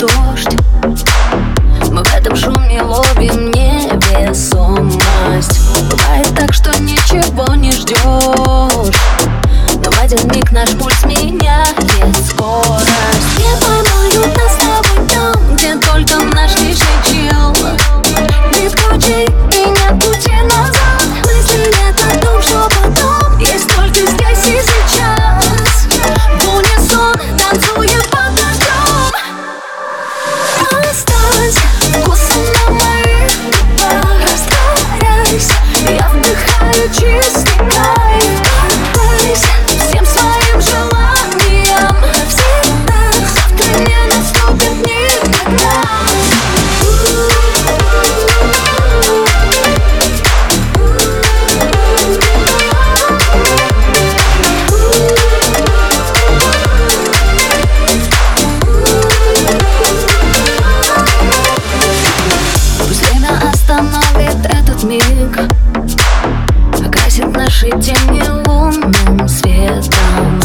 дождь Наши тени лунным светом.